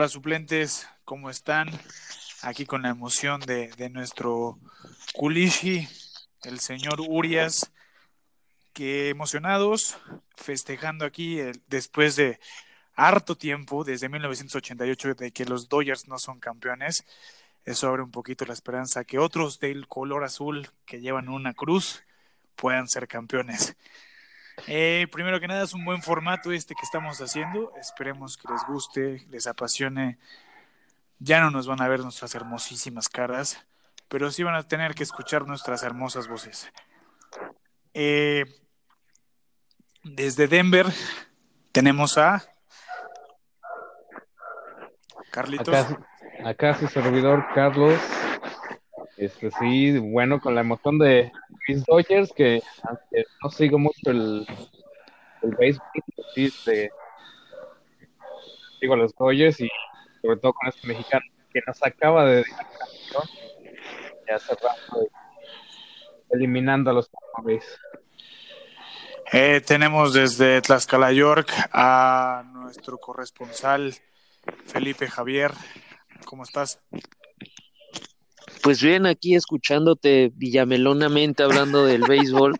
Hola suplentes, ¿cómo están? Aquí con la emoción de, nuestro Kulishi, el señor Urias, que emocionados, festejando aquí después de harto tiempo, desde 1988, de que los Dodgers no son campeones. Eso abre un poquito la esperanza que otros del color azul que llevan una cruz puedan ser campeones. Eh, primero que nada, es un buen formato este que estamos haciendo. Esperemos que les guste, les apasione. Ya no nos van a ver nuestras hermosísimas caras, pero sí van a tener que escuchar nuestras hermosas voces. Eh, desde Denver tenemos a Carlitos. Acá, su servidor Carlos. Este sí, bueno, con la emoción de mis Dodgers, que aunque no sigo mucho el, el béisbol, sí, este, sigo a los Dodgers y sobre todo con este mexicano que nos acaba de campeón, ya cerrando eliminando a los Cowboys. Eh, tenemos desde Tlaxcala, York, a nuestro corresponsal Felipe Javier. ¿Cómo estás? Pues bien, aquí escuchándote villamelonamente hablando del béisbol,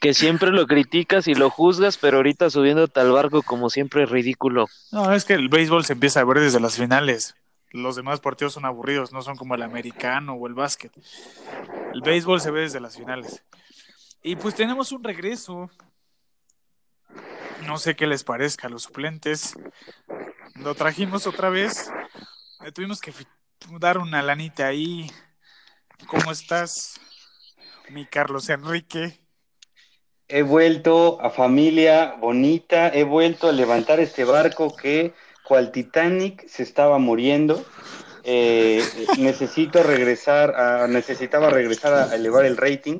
que siempre lo criticas y lo juzgas, pero ahorita subiéndote al barco como siempre es ridículo. No, es que el béisbol se empieza a ver desde las finales. Los demás partidos son aburridos, no son como el americano o el básquet. El béisbol se ve desde las finales. Y pues tenemos un regreso. No sé qué les parezca a los suplentes. Lo trajimos otra vez. tuvimos que dar una lanita ahí. ¿Cómo estás, mi Carlos Enrique? He vuelto a familia bonita, he vuelto a levantar este barco que, cual Titanic, se estaba muriendo. Eh, necesito regresar, a, necesitaba regresar a, elevar el rating.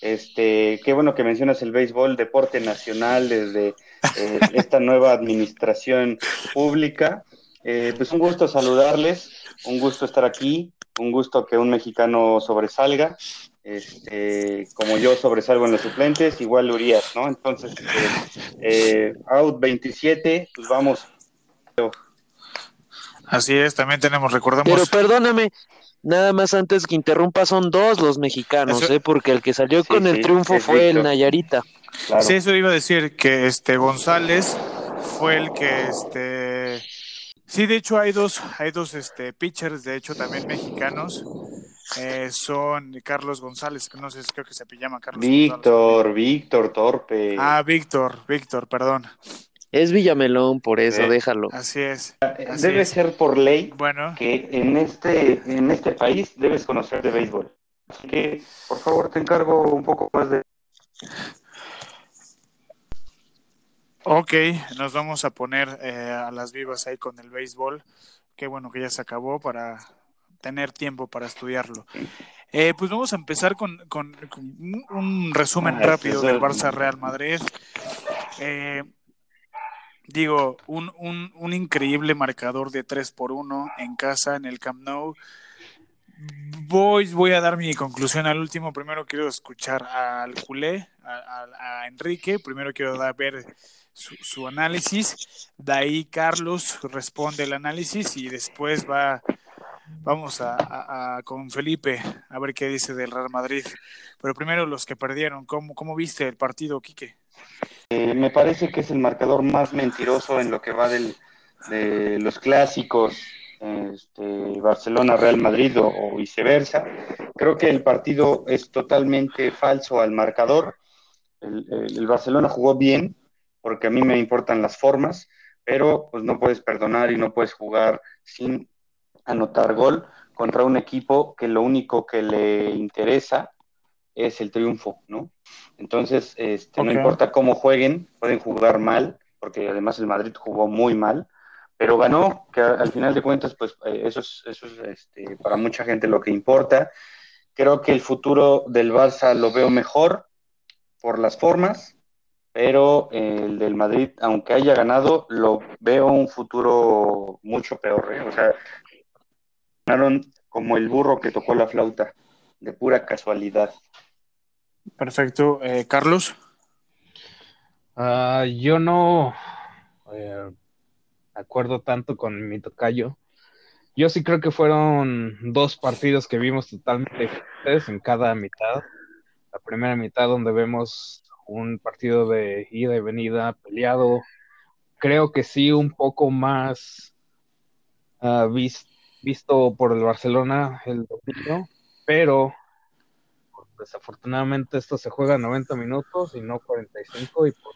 Este, qué bueno que mencionas el béisbol, deporte nacional desde eh, esta nueva administración pública. Eh, pues un gusto saludarles un gusto estar aquí, un gusto que un mexicano sobresalga, este, como yo sobresalgo en los suplentes, igual Urias, ¿no? Entonces, eh, out 27, pues vamos. Así es, también tenemos, recordamos. Pero perdóname, nada más antes que interrumpa, son dos los mexicanos, ¿eh? Porque el que salió con el triunfo fue el Nayarita. Sí, eso iba a decir que este González fue el que este Sí, de hecho hay dos, hay dos este, pitchers, de hecho también mexicanos. Eh, son Carlos González, que no sé, creo que se llama Carlos Víctor, Víctor Torpe. Ah, Víctor, Víctor, perdón. Es Villamelón, por eso, déjalo. Así es. Debe ser por ley bueno. que en este, en este país debes conocer de béisbol. Así que, por favor, te encargo un poco más de... Ok, nos vamos a poner eh, a las vivas ahí con el béisbol. Qué bueno que ya se acabó para tener tiempo para estudiarlo. Eh, pues vamos a empezar con, un resumen ah, rápido del Barça Real Madrid. Eh, digo, un, un, un, increíble marcador de 3 por 1 en casa, en el Camp Nou. Voy, voy a dar mi conclusión al último. Primero quiero escuchar al culé, a, Enrique. Primero quiero dar, ver su, análisis. De ahí Carlos responde el análisis y después va, vamos a, con Felipe a ver qué dice del Real Madrid. Pero primero los que perdieron, ¿cómo, cómo viste el partido, Quique? Eh, me parece que es el marcador más mentiroso en lo que va del, de los clásicos este, Barcelona-Real Madrid o, viceversa. Creo que el partido es totalmente falso al marcador. el Barcelona jugó bien, porque a mí me importan las formas, pero pues no puedes perdonar y no puedes jugar sin anotar gol contra un equipo que lo único que le interesa es el triunfo, ¿no? Entonces, este, no importa cómo jueguen, pueden jugar mal, porque además el Madrid jugó muy mal, pero ganó, que al final de cuentas, pues eh, eso es, eso es este, para mucha gente lo que importa. Creo que el futuro del Barça lo veo mejor por las formas, pero el del Madrid, aunque haya ganado, lo veo un futuro mucho peor. ¿eh? O sea, ganaron como el burro que tocó la flauta, de pura casualidad. Perfecto. Eh, Carlos. Ah, yo no. Eh, acuerdo tanto con mi tocayo. Yo sí creo que fueron dos partidos que vimos totalmente diferentes en cada mitad. La primera mitad donde vemos un partido de ida y venida peleado. Creo que sí un poco más uh, visto por el Barcelona el domingo, pero desafortunadamente esto se juega 90 minutos y no 45 y por...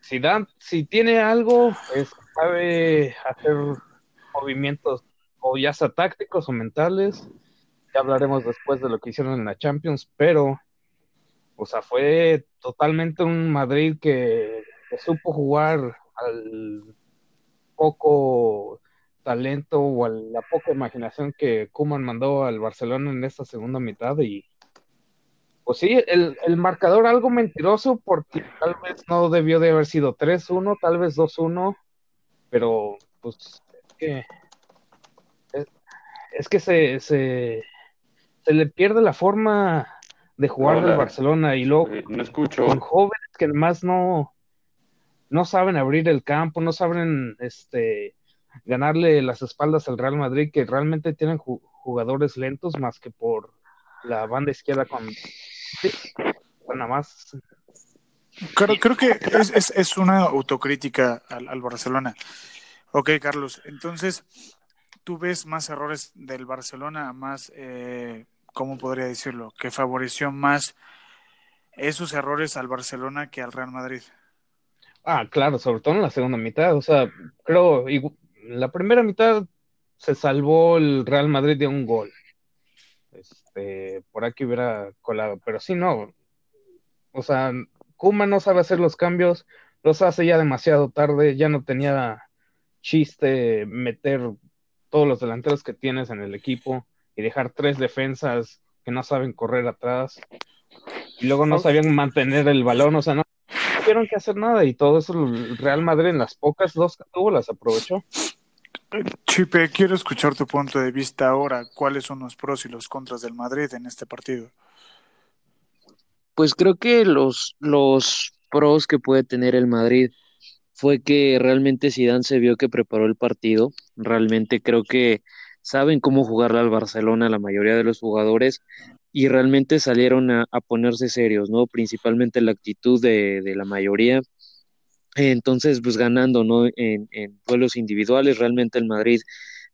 si dan, si tiene algo es sabe hacer movimientos o ya sea tácticos o mentales ya hablaremos después de lo que hicieron en la Champions pero o sea fue totalmente un Madrid que, supo jugar al poco talento o a la poca imaginación que Kuman mandó al Barcelona en esta segunda mitad y pues sí, el, el marcador algo mentiroso porque tal vez no debió de haber sido 3-1, tal vez 2-1, pero pues es que es, que se, se, se, le pierde la forma de jugar del Barcelona y luego no escucho. con jóvenes que además no no saben abrir el campo, no saben este ganarle las espaldas al Real Madrid, que realmente tienen jugadores lentos más que por la banda izquierda con, nada más. Creo, creo que es, es, una autocrítica al, al, Barcelona. Ok, Carlos, entonces, ¿tú ves más errores del Barcelona, más, eh, ¿cómo podría decirlo? Que favoreció más esos errores al Barcelona que al Real Madrid. Ah, claro, sobre todo en la segunda mitad. O sea, creo, la primera mitad se salvó el Real Madrid de un gol. Este, por aquí hubiera colado, pero sí, no. O sea, Kuma no sabe hacer los cambios, los hace ya demasiado tarde, ya no tenía chiste meter todos los delanteros que tienes en el equipo y dejar tres defensas que no saben correr atrás y luego no sabían mantener el balón, o sea, no tuvieron que hacer nada y todo eso el Real Madrid en las pocas dos que tuvo las aprovechó. Chipe, quiero escuchar tu punto de vista ahora. ¿Cuáles son los pros y los contras del Madrid en este partido? Pues creo que los, los pros que puede tener el Madrid fue que realmente Zidane se vio que preparó el partido. Realmente creo que saben cómo jugarle al Barcelona la mayoría de los jugadores y realmente salieron a, ponerse serios, ¿no? Principalmente la actitud de, de la mayoría entonces, pues ganando, ¿no? En, en duelos individuales, realmente el Madrid,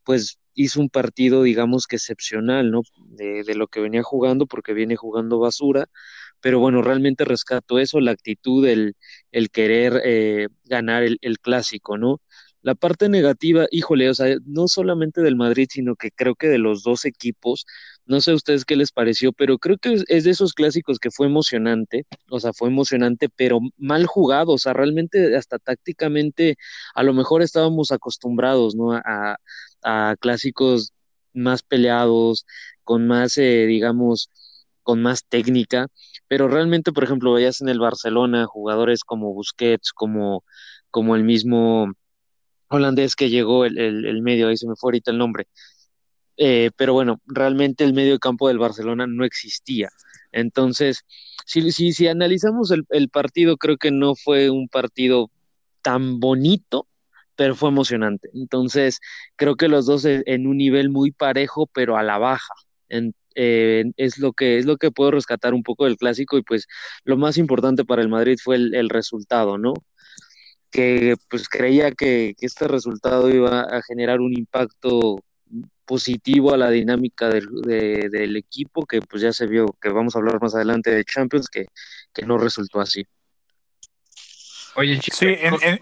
pues hizo un partido, digamos que excepcional, ¿no? De, de, lo que venía jugando, porque viene jugando basura, pero bueno, realmente rescato eso, la actitud, el, el querer eh, ganar el, el, clásico, ¿no? La parte negativa, híjole, o sea, no solamente del Madrid, sino que creo que de los dos equipos, no sé a ustedes qué les pareció, pero creo que es de esos clásicos que fue emocionante, o sea, fue emocionante, pero mal jugado, o sea, realmente hasta tácticamente a lo mejor estábamos acostumbrados, ¿no? A, clásicos más peleados, con más, eh, digamos, con más técnica, pero realmente, por ejemplo, veías en el Barcelona jugadores como Busquets, como, como el mismo holandés que llegó el, el, medio, ahí se me fue ahorita el nombre. Eh, pero bueno, realmente el medio campo del Barcelona no existía. Entonces, si, si, si analizamos el, el, partido, creo que no fue un partido tan bonito, pero fue emocionante. Entonces, creo que los dos en un nivel muy parejo, pero a la baja. Eh, es lo que es lo que puedo rescatar un poco del clásico y pues lo más importante para el Madrid fue el, el resultado, ¿no? Que pues creía que, que, este resultado iba a generar un impacto positivo a la dinámica del, de, del, equipo, que pues ya se vio, que vamos a hablar más adelante de Champions, que, que no resultó así. Oye, chicos, sí, en, en...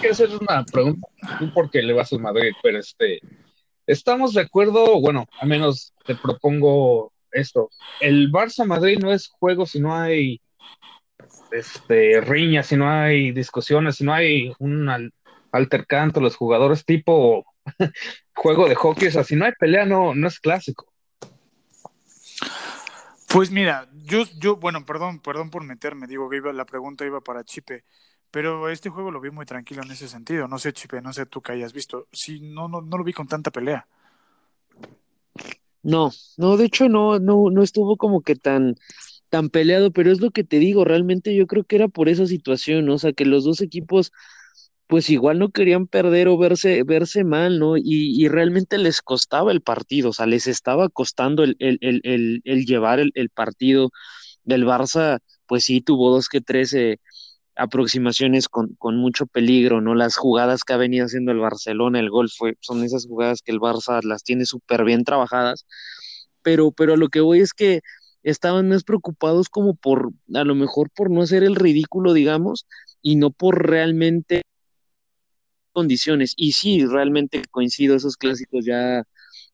quiero hacer una pregunta, tú porque le vas al Madrid, pero este, ¿estamos de acuerdo? Bueno, al menos te propongo esto, el Barça-Madrid no es juego si no hay este, riñas, si no hay discusiones, si no hay un al, altercado los jugadores tipo juego de hockey, o sea, si no hay pelea, no, no es clásico. Pues mira, yo, yo, bueno, perdón, perdón por meterme, digo que iba, la pregunta iba para Chipe, pero este juego lo vi muy tranquilo en ese sentido. No sé, Chipe, no sé tú que hayas visto. Sí, no, no, no lo vi con tanta pelea. No, no, de hecho no, no, no estuvo como que tan, tan peleado, pero es lo que te digo, realmente yo creo que era por esa situación, o sea, que los dos equipos pues igual no querían perder o verse, verse mal, ¿no? Y, realmente les costaba el partido, o sea, les estaba costando el, el, el, llevar el, partido del Barça, pues sí, tuvo dos que tres eh, aproximaciones con, con, mucho peligro, ¿no? Las jugadas que ha venido haciendo el Barcelona, el gol fue, son esas jugadas que el Barça las tiene súper bien trabajadas, pero, pero lo que voy es que estaban más preocupados como por, a lo mejor por no hacer el ridículo, digamos, y no por realmente condiciones. Y sí, realmente coincido, esos clásicos ya,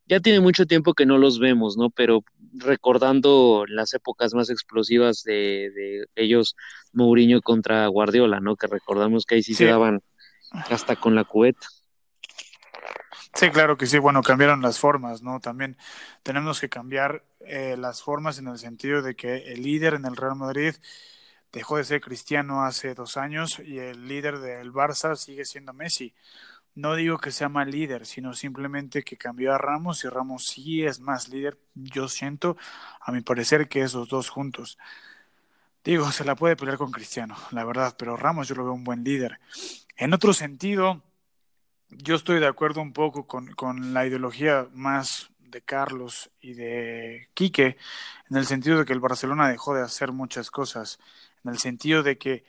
ya tiene mucho tiempo que no los vemos, ¿no? Pero recordando las épocas más explosivas de, de ellos, Mourinho contra Guardiola, ¿no? Que recordamos que ahí sí, se daban hasta con la cubeta. Sí, claro que sí. Bueno, cambiaron las formas, ¿no? También tenemos que cambiar eh, las formas en el sentido de que el líder en el Real Madrid dejó de ser Cristiano hace dos años y el líder del Barça sigue siendo Messi. No digo que sea mal líder, sino simplemente que cambió a Ramos y Ramos sí es más líder. Yo siento, a mi parecer, que esos dos juntos. Digo, se la puede pelear con Cristiano, la verdad, pero Ramos yo lo veo un buen líder. En otro sentido, yo estoy de acuerdo un poco con, con la ideología más de Carlos y de Quique, en el sentido de que el Barcelona dejó de hacer muchas cosas en el sentido de que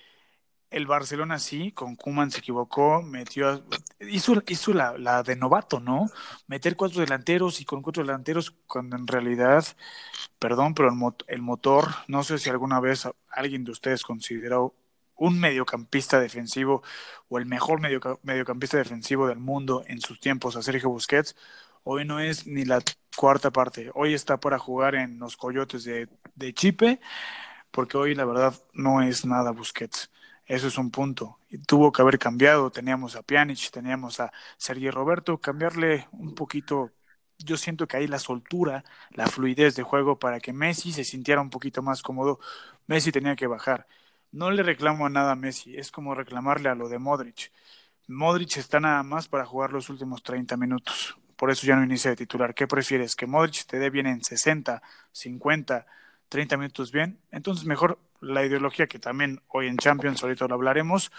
el Barcelona sí, con Kuman se equivocó, metió, hizo, hizo la, la, de novato, ¿no? Meter cuatro delanteros y con cuatro delanteros, cuando en realidad, perdón, pero el, motor, no sé si alguna vez alguien de ustedes consideró un mediocampista defensivo o el mejor mediocampista defensivo del mundo en sus tiempos a Sergio Busquets, hoy no es ni la cuarta parte, hoy está para jugar en los Coyotes de, Chipe porque hoy la verdad no es nada Busquets. Eso es un punto. Tuvo que haber cambiado. Teníamos a Pjanic, teníamos a Sergio Roberto. Cambiarle un poquito. Yo siento que ahí la soltura, la fluidez de juego para que Messi se sintiera un poquito más cómodo. Messi tenía que bajar. No le reclamo a nada a Messi. Es como reclamarle a lo de Modric. Modric está nada más para jugar los últimos 30 minutos. Por eso ya no inicia de titular. ¿Qué prefieres? ¿Que Modric te dé bien en 60, 50? 30 minutos bien. Entonces, mejor la ideología que también hoy en Champions, ahorita lo hablaremos,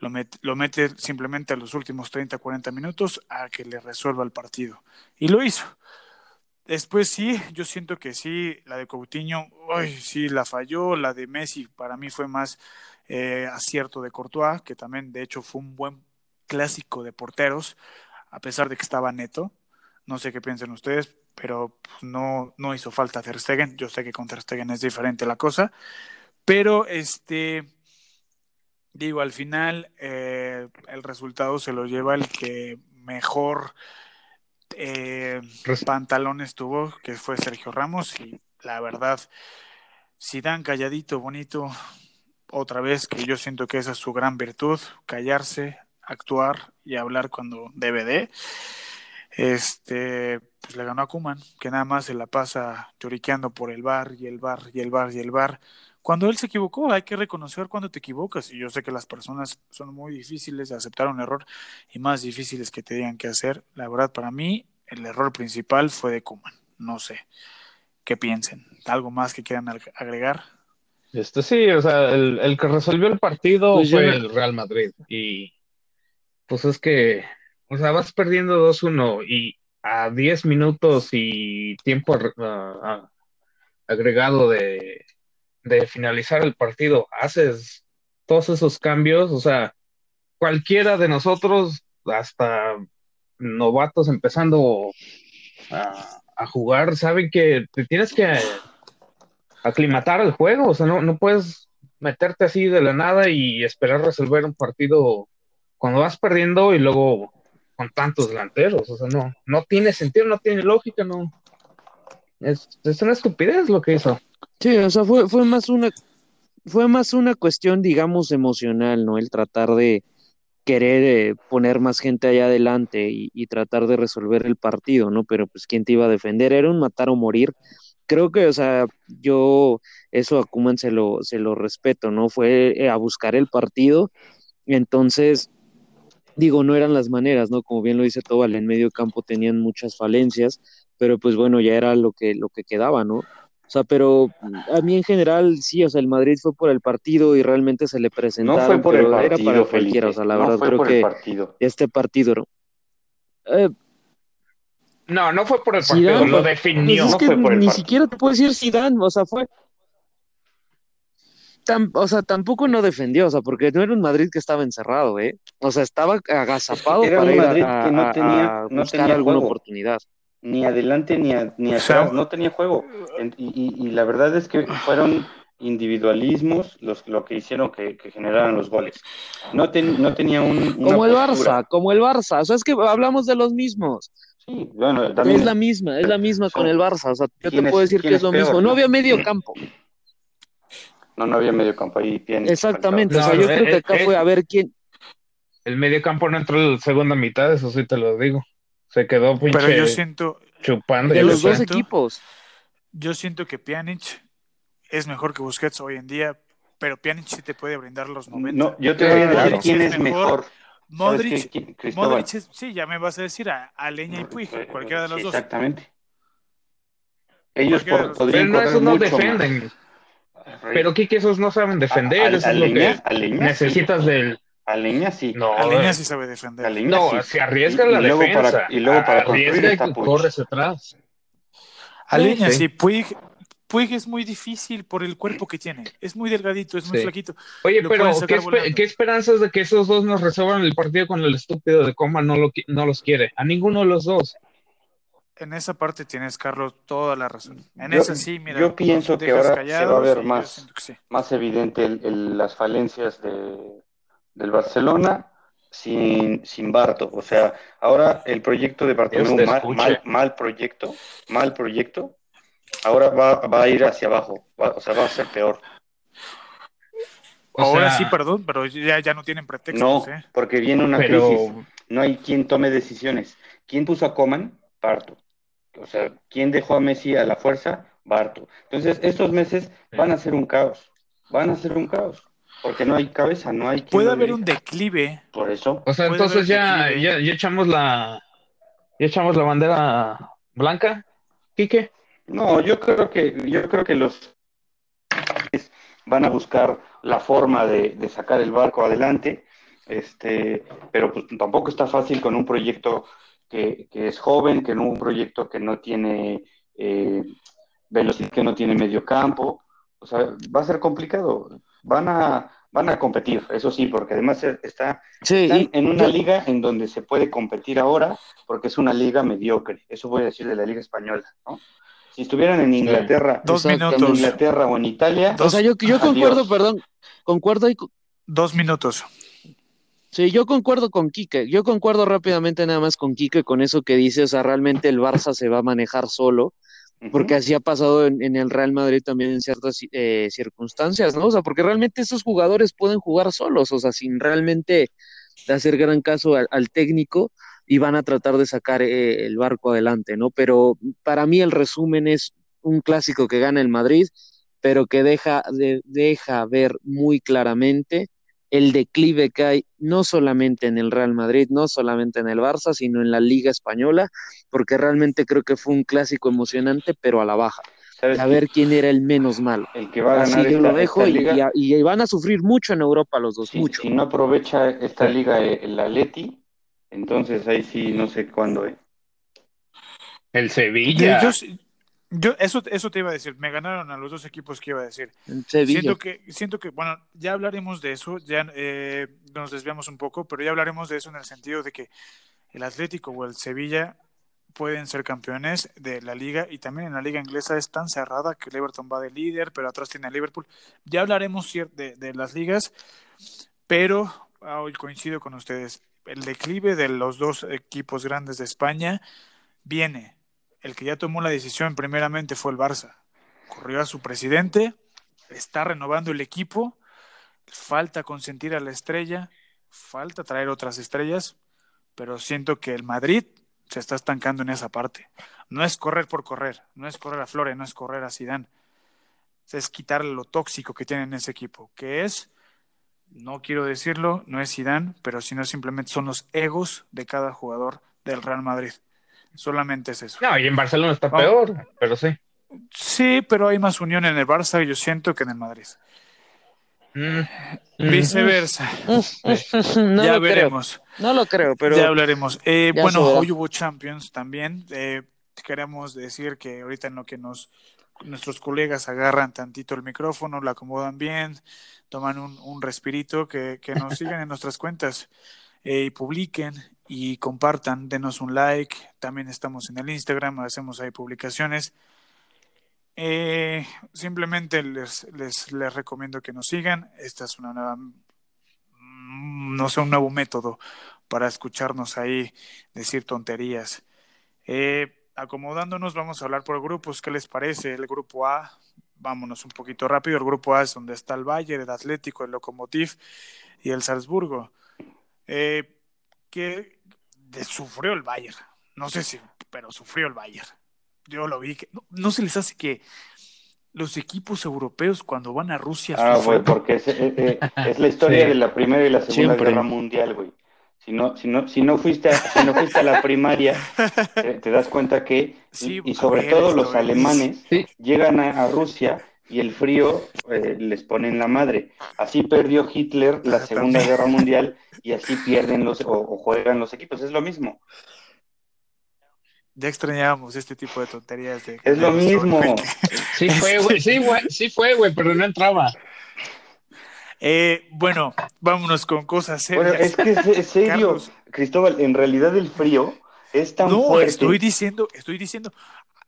lo, lo mete simplemente a los últimos 30, 40 minutos a que le resuelva el partido. Y lo hizo. Después sí, yo siento que sí, la de Coutinho, hoy sí la falló, la de Messi para mí fue más eh, acierto de Courtois, que también de hecho fue un buen clásico de porteros, a pesar de que estaba neto. No sé qué piensan ustedes, pero pues, no, no hizo falta Ter Stegen. Yo sé que con Ter Stegen es diferente la cosa, pero este, digo, al final eh, el resultado se lo lleva el que mejor eh, pantalones tuvo, que fue Sergio Ramos, y la verdad, si dan calladito, bonito, otra vez, que yo siento que esa es su gran virtud, callarse, actuar y hablar cuando debe de este, pues le ganó a Kuman, que nada más se la pasa lloriqueando por el bar y el bar y el bar y el bar. Cuando él se equivocó, hay que reconocer cuando te equivocas. Y yo sé que las personas son muy difíciles de aceptar un error y más difíciles que te digan qué hacer. La verdad, para mí, el error principal fue de Kuman. No sé qué piensen. ¿Algo más que quieran agregar? Este sí, o sea, el, que resolvió el partido pues fue el Real Madrid. Y pues es que o sea, vas perdiendo 2-1 y a 10 minutos y tiempo agregado de, finalizar el partido, haces todos esos cambios, o sea, cualquiera de nosotros, hasta novatos empezando a, a, jugar, saben que te tienes que aclimatar al juego, o sea, no, no puedes meterte así de la nada y esperar resolver un partido cuando vas perdiendo y luego con tantos delanteros. O sea, no, no tiene sentido, no tiene lógica, no. Es, es una estupidez lo que hizo. Sí, o sea, fue, fue más una fue más una cuestión, digamos, emocional, ¿no? El tratar de querer eh, poner más gente allá adelante y, tratar de resolver el partido, ¿no? Pero pues quién te iba a defender, era un matar o morir. Creo que, o sea, yo eso a Kuman se lo, se lo respeto, ¿no? Fue eh, a buscar el partido. Entonces, digo, no eran las maneras, ¿no? Como bien lo dice Tobal, en medio campo tenían muchas falencias, pero pues bueno, ya era lo que, lo que quedaba, ¿no? O sea, pero a mí en general sí, o sea, el Madrid fue por el partido y realmente se le presentaron, No fue por el pero era partido, para Felipe. cualquiera, o sea, la no verdad fue creo por que el partido. este partido, ¿no? Eh, No, no fue por el partido, Zidane, lo definió. Pues es no que fue por el ni partido. siquiera te puedo decir Zidane, o sea, fue... O sea, tampoco no defendió, o sea, porque no era un Madrid que estaba encerrado, ¿eh? O sea, estaba agazapado era para un ir a, Madrid a- que no tenía- a no buscar tenía alguna juego. oportunidad. Ni adelante ni, a- ni O sea, atrás, no tenía juego. Y, y- y la verdad es que fueron individualismos los lo que hicieron que, que generaran los goles. No, ten- no tenía un, Como el postura. Barça, como el Barça, o sea, es que hablamos de los mismos. Sí, bueno, también Es la misma, es la misma con el Barça, o sea, yo te ¿quién es- puedo decir que es es lo peor, mismo. no? No había medio campo. no, no había medio campo ahí. Bien, Exactamente, o sea, yo creo que eh, acá eh. fue a ver quién, El medio campo no entró en la segunda mitad, eso sí te lo digo. Se quedó pinche Pero yo siento, chupando. de los dos siento- equipos. yo siento que Pjanic es mejor que Busquets hoy en día, pero Pjanic sí te puede brindar los 90. No, yo te voy a Claro. decir quién Es mejor. mejor. ¿Sabes Modric. Modric es- sí, ya me vas a decir a, a Leña y Puig, cualquiera de los Sí, dos. Exactamente. Ellos por- podrían Pero no, esos no más. Pero Kike, esos no saben defender. A- a- eso a es lo que a Leña necesitas sí. del. A Leña sí. No, A Leña sí sabe defender. No, sí. se arriesga Y- la y luego defensa. para- y luego para arriesga está y corres atrás. A Leña Sí. sí, Puig, Puig es muy difícil por el cuerpo que tiene. Es muy delgadito, es muy Sí. flaquito. Oye, Lo pero ¿qué, esperanzas de que esos dos nos resuelvan el partido con el estúpido de Coma no, lo, no los quiere? A ninguno de los dos. En esa parte tienes, Carlos, toda la razón. En Yo- esa sí, mira. yo pienso que dejas ahora se va a ver más. Más evidente el- el- las falencias de, del Barcelona sin, sin Barto. O sea, ahora el proyecto de Bartomeu, mal, mal, mal proyecto, mal proyecto, ahora va, va a ir hacia abajo. Va- o sea, va a ser peor. O Ahora sea, sí, perdón, pero ya, ya no tienen No, pretextos, ¿eh? porque viene una crisis. No hay quien tome decisiones. ¿Quién puso a Coman? Barto. O sea, ¿quién dejó a Messi a la fuerza? Barto. Entonces, estos meses van a ser un caos. Van a ser un caos. Porque no hay cabeza, no hay Puede haber un declive. Por eso. O sea, entonces ya, ya, ya echamos la ya echamos la bandera blanca, Quique. No, yo creo que, yo creo que los van a buscar la forma de, de sacar el barco adelante, este, pero pues tampoco está fácil con un proyecto que, que es joven, que no un proyecto que no tiene eh, velocidad, que no tiene medio campo, o sea, va a ser complicado. Van a, van a competir, eso sí, porque además está Sí, están y en una liga en donde se puede competir ahora, porque es una liga mediocre. Eso voy a decir de la liga española, ¿no? Si estuvieran en Inglaterra, Dos en minutos. Inglaterra o en Italia, o sea, yo, yo Adiós. concuerdo, perdón, concuerdo y Dos minutos. Sí, yo concuerdo con Quique, yo concuerdo rápidamente nada más con Quique con eso que dice, o sea, realmente el Barça se va a manejar solo, porque así ha pasado en, en el Real Madrid también en ciertas eh, circunstancias, ¿no? O sea, porque realmente esos jugadores pueden jugar solos, o sea, sin realmente hacer gran caso al, al técnico y van a tratar de sacar eh, el barco adelante, ¿no? Pero para mí el resumen es un clásico que gana el Madrid, pero que deja, de- deja ver muy claramente el declive que hay no solamente en el Real Madrid, no solamente en el Barça, sino en la Liga Española, porque realmente creo que fue un clásico emocionante, pero a la baja. ¿sabes A ver quién era el menos malo. el que va a Así ganar yo esta, lo dejo esta y, liga, y- y van a sufrir mucho en Europa los dos, si, mucho. si no aprovecha esta liga eh, el Atleti, entonces ahí sí no sé cuándo. eh. El Sevilla. Yo, yo- eso, eso te iba a decir. Me ganaron a los dos equipos que iba a decir. Sevilla. Siento que, siento que, bueno, ya hablaremos de eso, ya eh, nos desviamos un poco, pero ya hablaremos de eso en el sentido de que el Atlético o el Sevilla pueden ser campeones de la liga y también en la liga inglesa es tan cerrada que el Everton va de líder, pero atrás tiene a Liverpool. Ya hablaremos de, de las ligas, pero ah, hoy coincido con ustedes. El declive de los dos equipos grandes de España viene. El que ya tomó la decisión primeramente fue el Barça. Corrió a su presidente, está renovando el equipo, falta consentir a la estrella, falta traer otras estrellas, pero siento que el Madrid se está estancando en esa parte. No es correr por correr, no es correr a Flore, no es correr a Zidane. Es quitarle lo tóxico que tiene en ese equipo, que es, no quiero decirlo, no es Zidane, pero sino simplemente son los egos de cada jugador del Real Madrid. Solamente es eso. No, y en Barcelona está Vamos. peor, pero sí. Sí, pero hay más unión en el Barça, yo siento, que en el Madrid. Mm, mm. Viceversa. no ya lo veremos. creo. No lo creo, pero Ya hablaremos. Eh, ya bueno, hoy hubo Champions también. Eh, queremos decir que ahorita en lo que nos nuestros colegas agarran tantito el micrófono, lo acomodan bien, toman un, un respirito, que, que nos sigan en nuestras cuentas eh, y publiquen y compartan, denos un like. También estamos en el Instagram, hacemos ahí publicaciones. Eh, simplemente les, les, les recomiendo que nos sigan. Esta es una nueva, mm, no sé, un nuevo método para escucharnos ahí decir tonterías. Eh, acomodándonos, vamos a hablar por grupos. ¿Qué les parece? El grupo A, vámonos un poquito rápido. El grupo A es donde está el Bayern, el Atlético, el Lokomotiv y el Salzburgo. Eh, que sufrió el Bayern. No sé si, pero sufrió el Bayern. Yo lo vi. Que, no, no se les hace que los equipos europeos cuando van a Rusia Ah, sufren? güey, porque es, eh, eh, es la historia Sí. de la Primera y la Segunda Siempre. Guerra Mundial, güey. Si no, si no, si no fuiste a, si no fuiste a la primaria, te, te das cuenta que, Sí, y, y sobre ver, todo los es- alemanes Sí. llegan a, a Rusia y el frío eh, les pone en la madre. Así perdió Hitler la Ah, Segunda también. Guerra Mundial y así pierden los o, o juegan los equipos. Es lo mismo. Ya extrañábamos este tipo de tonterías. De, Es lo de- mismo. Sí fue, güey, sí, güey, sí fue, güey, pero no entraba. Eh, bueno, vámonos con cosas Bueno, serias. es que es, es serio, Carlos. Cristóbal. En realidad el frío es tan No, fuerte. estoy diciendo, estoy diciendo,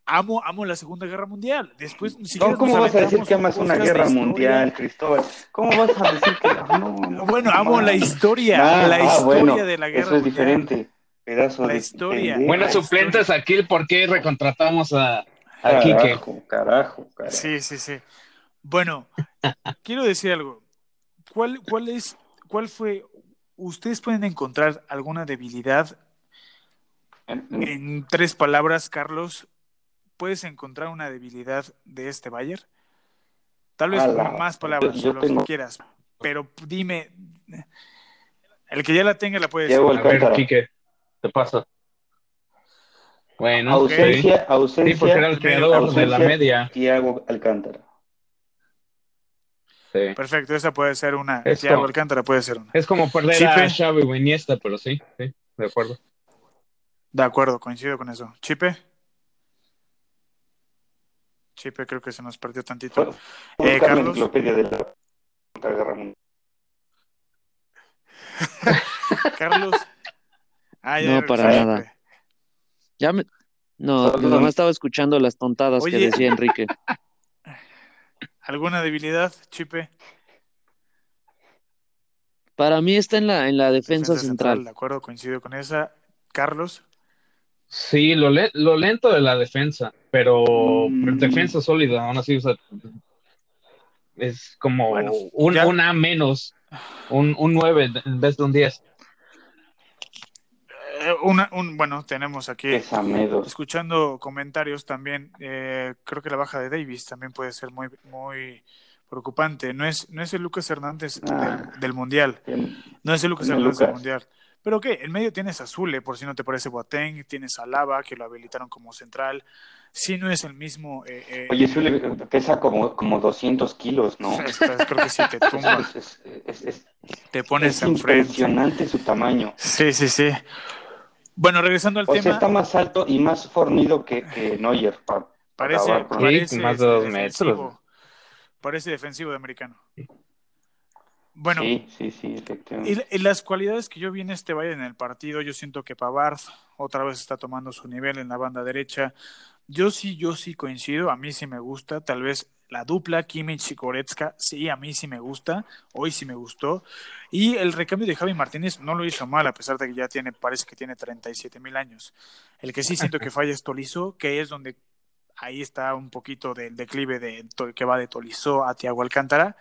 amo, amo la Segunda Guerra Mundial. Después, siquiera No, ¿Cómo vas a decir que amas una guerra mundial, Cristóbal? ¿Cómo vas a decir que no? no, Bueno, no, amo la historia, Ah, la ah, historia bueno, de la guerra Eso es mundial. diferente. Pedazo La de historia. pendejo. La suplentes aquí, ¿por qué recontratamos a, a Quique? Carajo, carajo, carajo. Sí, sí, sí. Bueno, quiero decir algo. ¿Cuál, cuál es, cuál fue? ¿Ustedes pueden encontrar alguna debilidad en tres palabras, Carlos? ¿Puedes encontrar una debilidad de este Bayern? Tal vez la- más palabras, yo lo tengo- que quieras. Pero dime, el que ya la tenga la puede Diego decir. A ver. Quique, te pasa. Bueno, sí. Ausencia, Sí, ausencia, porque era el creador de la media. Tiago Alcántara. Sí. Perfecto, esa puede ser una. Es Thiago como- Alcántara puede ser una. Es como perder Chipe. a Xavi o Iniesta, pero sí, sí, de acuerdo. De acuerdo, coincido con eso. Chipe. Chipe creo que se nos perdió tantito. Eh, la Carlos. enciclopedia de la Segunda Guerra Mundial. Carlos. Ah, No, para nada. Ya me... No, Perdón. nomás estaba escuchando las tontadas que decía Enrique. ¿Alguna debilidad, Chipe? Para mí está en la, en la defensa, central. De acuerdo, coincido con esa. Carlos. Sí, lo, le- lo lento de la defensa, pero, Mm. pero defensa sólida, aún así, o sea, es como Bueno, un, ya- un A menos, un, un 9 en vez de un 10. Eh, una, un, bueno, tenemos aquí. Escuchando comentarios también, eh, creo que la baja de Davis también puede ser muy, muy preocupante. No es, no es el Lucas Hernández Ah. del, del Mundial. No es el Lucas Hernández del. Mundial. Pero qué, en medio tienes a Zule, por si no te parece Boateng, tienes a Lava, que lo habilitaron como central. Sí, no es el mismo. eh, eh, Oye, Zule pesa como, como 200 kilos, ¿no? estás- creo que sí te tumba, Es, es- es- es- te pones es enfrente. impresionante su tamaño. Sí, sí, sí. Bueno, regresando al O sea, tema, está más alto y más fornido que, que Neuer. pa- parece, acabar más de dos defensivo. metros. Parece defensivo de americano. Bueno, Sí, sí, sí, efectivamente. Y, y las cualidades que yo vi en este Bayern en el partido, yo siento que Pavard otra vez está tomando su nivel en la banda derecha. Yo sí, yo sí coincido, a mí sí me gusta, tal vez la dupla Kimmich y Goretzka, sí, a mí sí me gusta, hoy sí me gustó. Y el recambio de Javi Martínez no lo hizo mal, a pesar de que ya tiene, parece que tiene 37 mil años. El que sí siento que falla es Tolizo, que es donde ahí está un poquito del declive de, que va de Tolizo a Tiago Alcántara.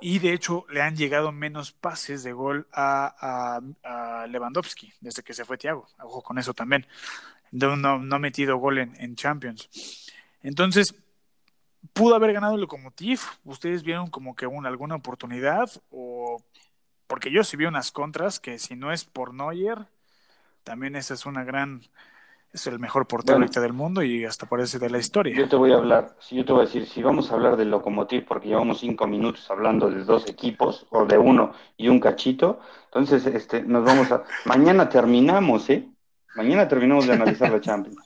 Y de hecho le han llegado menos pases de gol a, Lewandowski desde que se fue Thiago. Ojo con eso también. No, no, no ha metido gol en, en, Champions. Entonces, pudo haber ganado el Lokomotiv. ¿Ustedes vieron como que una, alguna oportunidad? O porque yo sí vi unas contras que si no es por Neuer, también esa es una gran, es el mejor portero ahorita del mundo y hasta parece de la historia. Yo te voy a hablar, si yo te voy a decir, si vamos a hablar del Lokomotiv, porque llevamos cinco minutos hablando de dos equipos, o de uno y un cachito, entonces este, nos vamos a... Mañana terminamos, ¿eh? Mañana terminamos de analizar la Champions.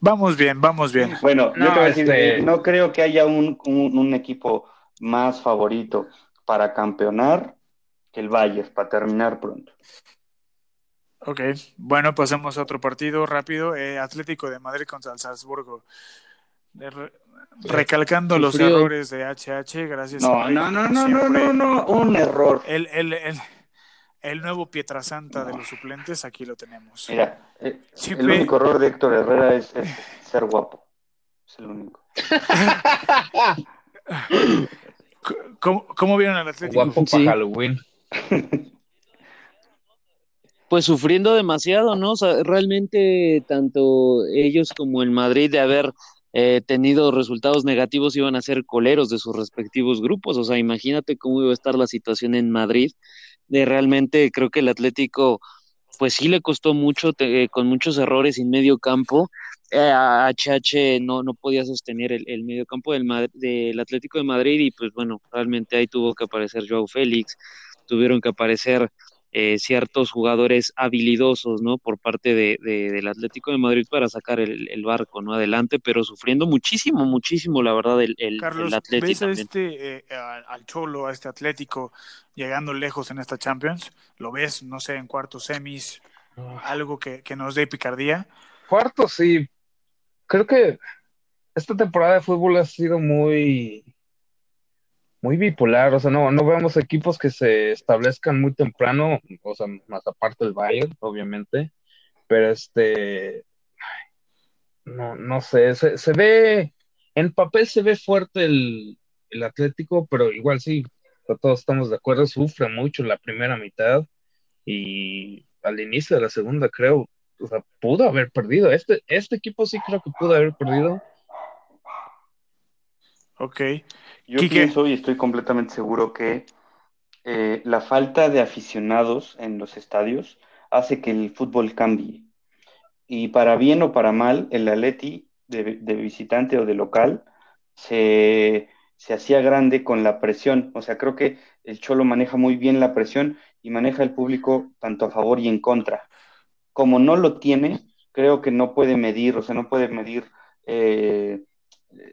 Vamos bien, vamos bien. Bueno, yo No, te voy a decir, este- no creo que haya un, un- un equipo más favorito para campeonar que el Bayern, para terminar pronto. Ok, bueno, pasamos a otro partido rápido. eh, Atlético de Madrid contra el Salzburgo. De re- recalcando los errores de HH, gracias No, a no, no, no, no, no, no, un error. El, el, el, el nuevo Pietrasanta de los suplentes, aquí lo tenemos. Mira, eh, el único error de Héctor Herrera es, es ser guapo. Es el único. ¿Cómo, cómo vieron al Atlético? Guapo Sí. para Halloween. Pues sufriendo demasiado, ¿no? O sea, realmente tanto ellos como el Madrid de haber eh, tenido resultados negativos iban a ser coleros de sus respectivos grupos. O sea, imagínate cómo iba a estar la situación en Madrid. De realmente creo que el Atlético, pues sí le costó mucho, te- eh, con muchos errores en medio campo. Eh, a HH no, no podía sostener el, medio campo del, del Atlético de Madrid y pues bueno, realmente ahí tuvo que aparecer Joao Félix, tuvieron que aparecer eh, ciertos jugadores habilidosos, ¿no? Por parte de, de- del Atlético de Madrid para sacar el, el barco, ¿no? Adelante, pero sufriendo muchísimo, muchísimo, la verdad, el, el, Carlos, el Atlético ¿ves a este, eh, al Cholo, a este Atlético, llegando lejos en esta Champions? ¿Lo ves, no sé, en cuartos semis? Algo que, que nos dé picardía. Cuarto, sí. Creo que esta temporada de fútbol ha sido muy, muy bipolar. O sea, no, no vemos equipos que se establezcan muy temprano, o sea, más aparte del Bayern, obviamente. Pero este, no, no sé, se, se ve, en papel se ve fuerte el, el Atlético, pero igual sí, todos estamos de acuerdo, sufre mucho la primera mitad y al inicio de la segunda, creo, o sea, pudo haber perdido. Este, este equipo sí creo que pudo haber perdido. Ok. Yo Quique. pienso y estoy completamente seguro que eh, la falta de aficionados en los estadios hace que el fútbol cambie. Y para bien o para mal, el Atleti de, de visitante o de local se, se hacía grande con la presión. O sea, creo que el Cholo maneja muy bien la presión y maneja el público tanto a favor y en contra. Como no lo tiene, creo que no puede medir, o sea, no puede medir eh,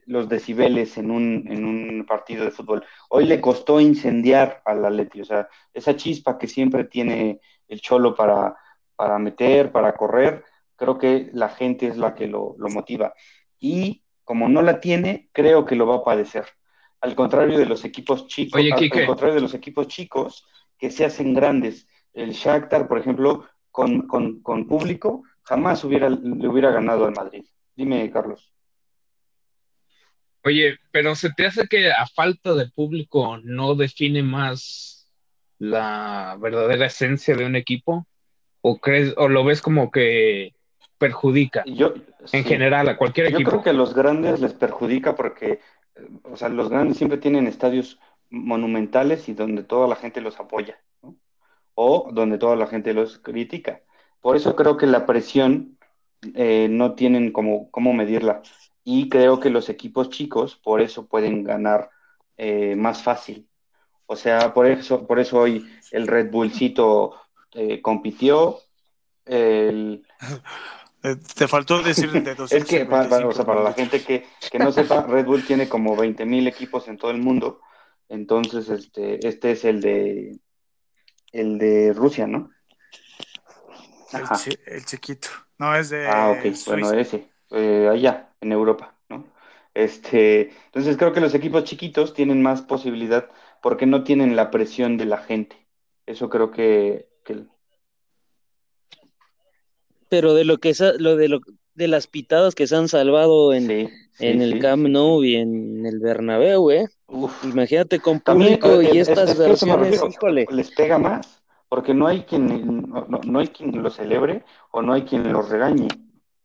los decibeles en un, en un partido de fútbol. Hoy le costó incendiar al Atleti, o sea, esa chispa que siempre tiene el Cholo para, para meter, para correr, creo que la gente es la que lo, lo motiva. Y como no la tiene, creo que lo va a padecer. Al contrario de los equipos chicos, Oye, al, Quique. al contrario de los equipos chicos que se hacen grandes. El Shakhtar, por ejemplo, con, con, con público, jamás hubiera, le hubiera ganado al Madrid. Dime, Carlos. Oye, pero ¿se te hace que a falta de público no define más la verdadera esencia de un equipo? ¿O crees, o lo ves como que perjudica Yo, en sí. general a cualquier Yo equipo? creo que a los grandes les perjudica porque, o sea, los grandes siempre tienen estadios monumentales y donde toda la gente los apoya, ¿no? O donde toda la gente los critica. Por eso creo que la presión eh, no tienen como cómo medirla. Y creo que los equipos chicos por eso pueden ganar eh, más fácil. O sea, por eso, por eso hoy el Red Bullcito eh, compitió. El, Eh, Te faltó decir de es que, para, o 225 sea, para la gente que, que no sepa, Red Bull tiene como 20 mil equipos en todo el mundo. Entonces, este, este es el de el de Rusia, ¿no? El, chi- el chiquito. No, es de Ah, ok, Suiza. bueno, ese, eh, allá, en Europa, ¿no? Este, entonces creo que los equipos chiquitos tienen más posibilidad porque no tienen la presión de la gente. Eso creo que, que Pero de lo que sa- lo de lo de las pitadas que se han salvado en, sí, sí, en el sí, Camp. Nou y en el Bernabéu, ¿eh? Uf. Imagínate con público eh, y es- estas es versiones, híjole. les pega más, porque no hay quien no, no- no hay quien lo celebre o no hay quien lo regañe,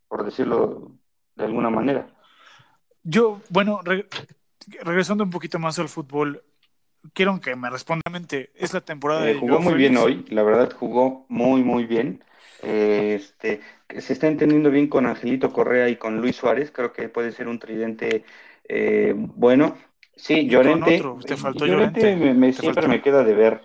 por decirlo de alguna manera. Yo, bueno, re- regresando un poquito más al fútbol, quiero que me responda. Es la temporada Eh, de jugó Joao muy bien hoy, la verdad jugó muy, muy bien. Este, se está entendiendo bien con Angelito Correa y con Luis Suárez, creo que puede ser un tridente eh, bueno. Sí, Llorente, te faltó Llorente Llorente. me, me- Te siempre faltó. me queda de ver.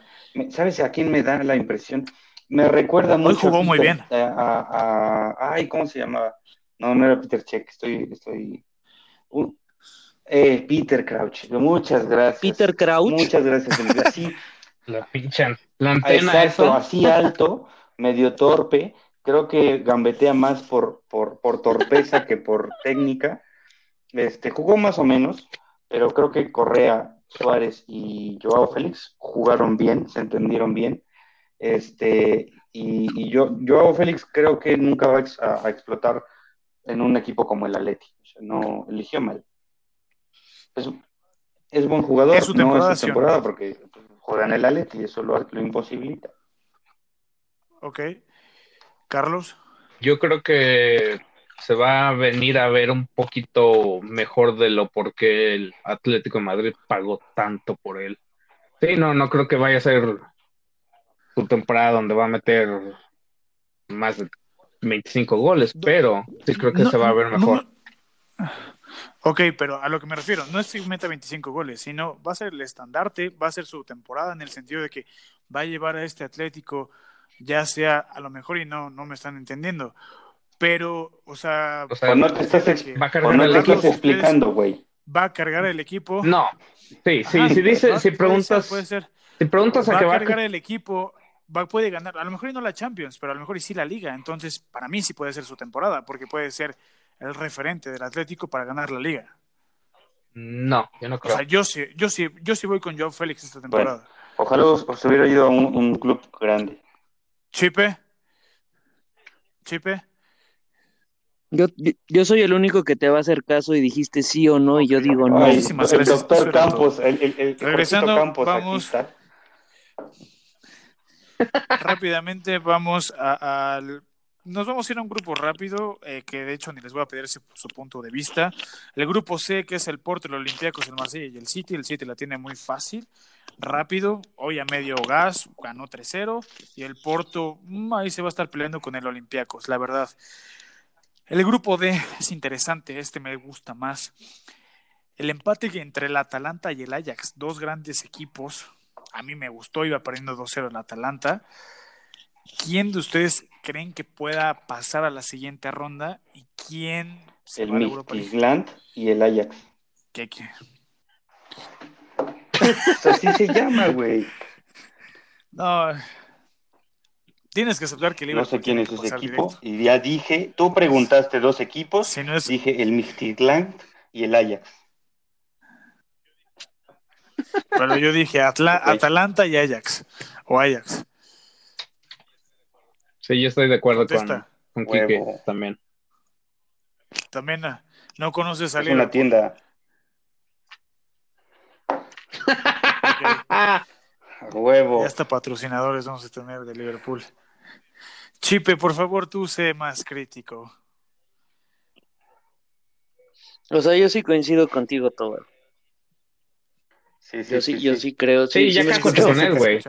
¿Sabes a quién me da la impresión? Me recuerda Hoy mucho a jugó muy bien. a- a- a- ay, ¿cómo se llamaba? No, no era Peter Check, estoy, estoy. uh, eh, Peter Crouch, muchas gracias. Peter Crouch. Muchas gracias, Felipe. Sí, La pinche la antena Exacto, esa. así alto, medio torpe. Creo que gambetea más por, por, por torpeza que por técnica. Este, jugó más o menos, pero creo que Correa, Suárez y Joao Félix jugaron bien, se entendieron bien. Este, y, y yo, Joao Félix creo que nunca va a- a explotar en un equipo como el Atleti. O sea, no eligió mal. Es, es buen jugador, Es su no temporada, es su no. temporada porque juega en el Atleti y eso lo, lo imposibilita. Ok. Carlos. Yo creo que se va a venir a ver un poquito mejor de lo porque el Atlético de Madrid pagó tanto por él. Sí, no, no creo que vaya a ser su temporada donde va a meter más de 25 goles, pero sí creo que No, se va a ver mejor. no. Ok, pero a lo que me refiero, no es que meta 25 goles, sino va a ser el estandarte, va a ser su temporada en el sentido de que va a llevar a este Atlético, ya sea a lo mejor y no, no me están entendiendo, pero, o sea, O sea, no te estás, que va a cargar no te estás explicando, güey. va a cargar el equipo. No, sí, sí, Ajá, si dice, va- si preguntas, puede ser. si preguntas va a que a va a cargar el equipo, va, puede ganar, a lo mejor y no la Champions, pero a lo mejor y sí la Liga. Entonces, para mí sí puede ser su temporada, porque puede ser el referente del Atlético para ganar la Liga. No, yo no O creo. sea, yo sí, yo sí, yo sí voy con Joao Félix esta temporada. Ojalá os, os hubiera ido a un, un club grande. Chipe, Chipe, Yo, yo, soy el único que te va a hacer caso y dijiste sí o no, y yo digo no. Ay, Muchísimas el gracias. doctor Campos, el, el, el Regresando, Campos vamos. aquí está. Rápidamente vamos a-. Nos vamos a ir a un grupo rápido, eh, que de hecho ni les voy a pedir su, punto de vista. El grupo C, que es el Porto, el Olympiacos, el Marsella y el City. El City la tiene muy fácil, rápido. Hoy a medio gas, ganó 3-0. Y el Porto, mm, ahí se va a estar peleando con el Olympiacos, la verdad. El grupo D es interesante, este me gusta más. El empate entre el Atalanta y el Ajax, dos grandes equipos. A mí me gustó, iba perdiendo 2-0 el Atalanta. ¿Quién de ustedes creen que pueda pasar a la siguiente ronda y quién se El? Midtjylland y el Ajax. ¿Qué, qué? Pues así se llama, güey. No. Tienes que aceptar que el No sé quién es ese equipo. directo. Y ya dije, tú preguntaste dos equipos. Si no es, Dije el Midtjylland y el Ajax. Pero yo dije Atla-. Atalanta y Ajax. O Ajax. Sí, yo estoy de acuerdo con, Contesta. con Quique Huevo. también. También ah, no conoces a Es una tienda. Ok. A huevo. Ya hasta patrocinadores vamos a tener de Liverpool. Chipe, por favor, tú sé más crítico. O sea, yo sí coincido contigo, Tobar. Sí, sí, Yo sí, sí, yo sí. sí creo. Sí, Sí, ya me escuchó. con él, güey.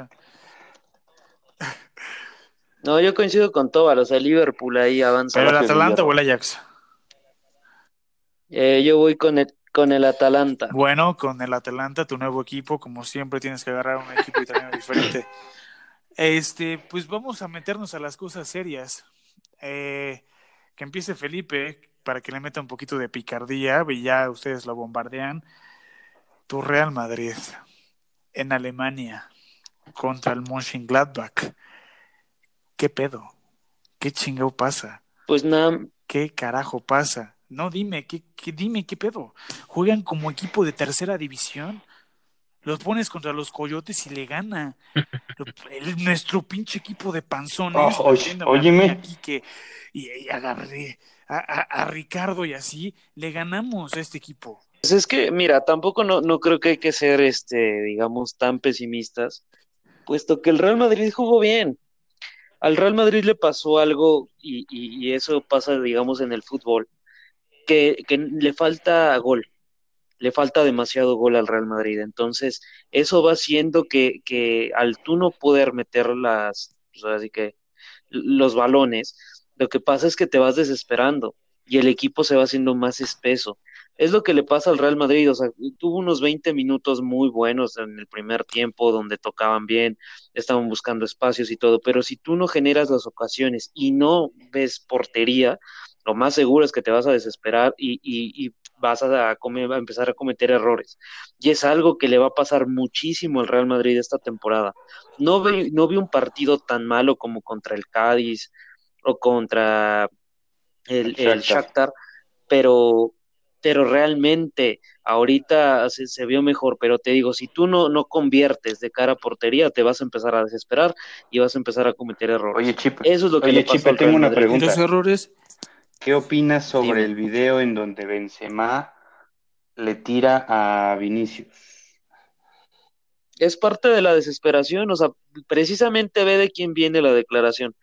No, yo coincido con Tobar. O sea, Liverpool ahí avanza. ¿Pero el Atalanta o el. Ajax? Eh, yo voy con el, con el Atalanta. Bueno, con el Atalanta, tu nuevo equipo, como siempre tienes que agarrar un equipo italiano diferente. Este, pues vamos a meternos a las cosas serias. Eh, que empiece Felipe para que le meta un poquito de picardía y ya ustedes lo bombardean. Tu Real Madrid en Alemania contra el Mönchengladbach. ¿Qué pedo? ¿Qué chingado pasa? Pues nada, ¿Qué carajo pasa? No, dime, ¿qué, qué- dime, ¿qué pedo? ¿Juegan como equipo de tercera división? Los pones contra los coyotes y le gana. El- nuestro pinche equipo de panzones. Oh, óyeme. aquí que, y, y agarré a, a- a Ricardo y así, le ganamos a este equipo. Pues es que, mira, tampoco no, no creo que hay que ser, este, digamos, tan pesimistas, puesto que el Real Madrid jugó bien. Al Real Madrid le pasó algo, y, y- eso pasa, digamos, en el fútbol, que, que le falta gol. le falta demasiado gol al Real Madrid. Entonces, eso va haciendo que, que al tú no poder meter las, pues así que los balones, lo que pasa es que te vas desesperando y el equipo se va haciendo más espeso. Es lo que le pasa al Real Madrid, o sea, tuvo unos 20 minutos muy buenos en el primer tiempo donde tocaban bien, estaban buscando espacios y todo, pero si tú no generas las ocasiones y no ves portería, lo más seguro es que te vas a desesperar y, y, vas a, a, empezar a cometer errores. Y es algo que le va a pasar muchísimo al Real Madrid esta temporada. No vi, no vi un partido tan malo como contra el Cádiz o contra el, el Shakhtar, pero, pero realmente ahorita se, vio mejor, pero te digo, si tú no, no conviertes de cara a portería, te vas a empezar a desesperar y vas a empezar a cometer errores. Oye, Chip, eso es lo que le tengo una pregunta. errores? ¿Qué opinas sobre el video en donde Benzema le tira a Vinicius? Es parte de la desesperación, o sea, precisamente ve de quién viene la declaración,